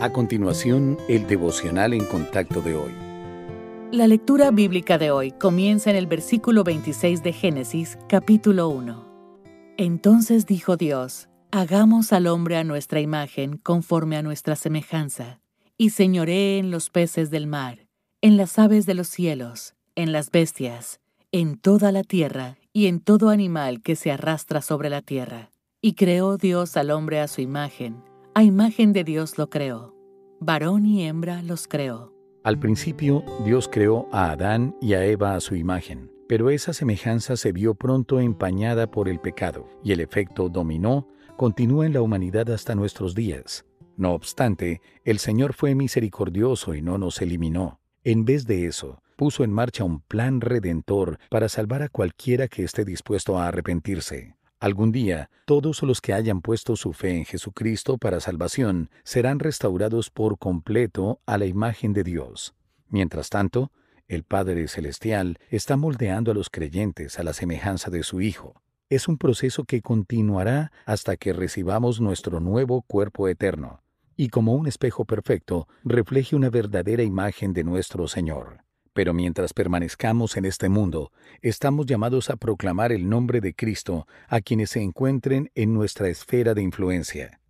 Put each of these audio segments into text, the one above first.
A continuación, el devocional en contacto de hoy. La lectura bíblica de hoy comienza en el versículo 26 de Génesis, capítulo 1. Entonces dijo Dios, hagamos al hombre a nuestra imagen conforme a nuestra semejanza, y señoree en los peces del mar, en las aves de los cielos, en las bestias, en toda la tierra y en todo animal que se arrastra sobre la tierra. Y creó Dios al hombre a su imagen a imagen de Dios lo creó. Varón y hembra los creó. Al principio, Dios creó a Adán y a Eva a su imagen, pero esa semejanza se vio pronto empañada por el pecado, y el efecto dominó, continúa en la humanidad hasta nuestros días. No obstante, el Señor fue misericordioso y no nos eliminó. En vez de eso, puso en marcha un plan redentor para salvar a cualquiera que esté dispuesto a arrepentirse. Algún día, todos los que hayan puesto su fe en Jesucristo para salvación serán restaurados por completo a la imagen de Dios. Mientras tanto, el Padre Celestial está moldeando a los creyentes a la semejanza de su Hijo. Es un proceso que continuará hasta que recibamos nuestro nuevo cuerpo eterno, y como un espejo perfecto, refleje una verdadera imagen de nuestro Señor. Pero mientras permanezcamos en este mundo, estamos llamados a proclamar el nombre de Cristo a quienes se encuentren en nuestra esfera de influencia.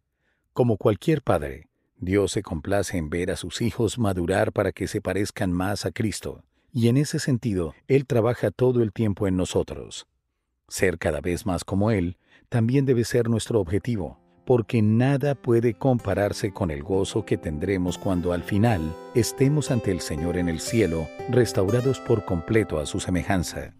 Como cualquier padre, Dios se complace en ver a sus hijos madurar para que se parezcan más a Cristo, y en ese sentido, Él trabaja todo el tiempo en nosotros. Ser cada vez más como Él también debe ser nuestro objetivo porque nada puede compararse con el gozo que tendremos cuando al final estemos ante el Señor en el cielo, restaurados por completo a su semejanza.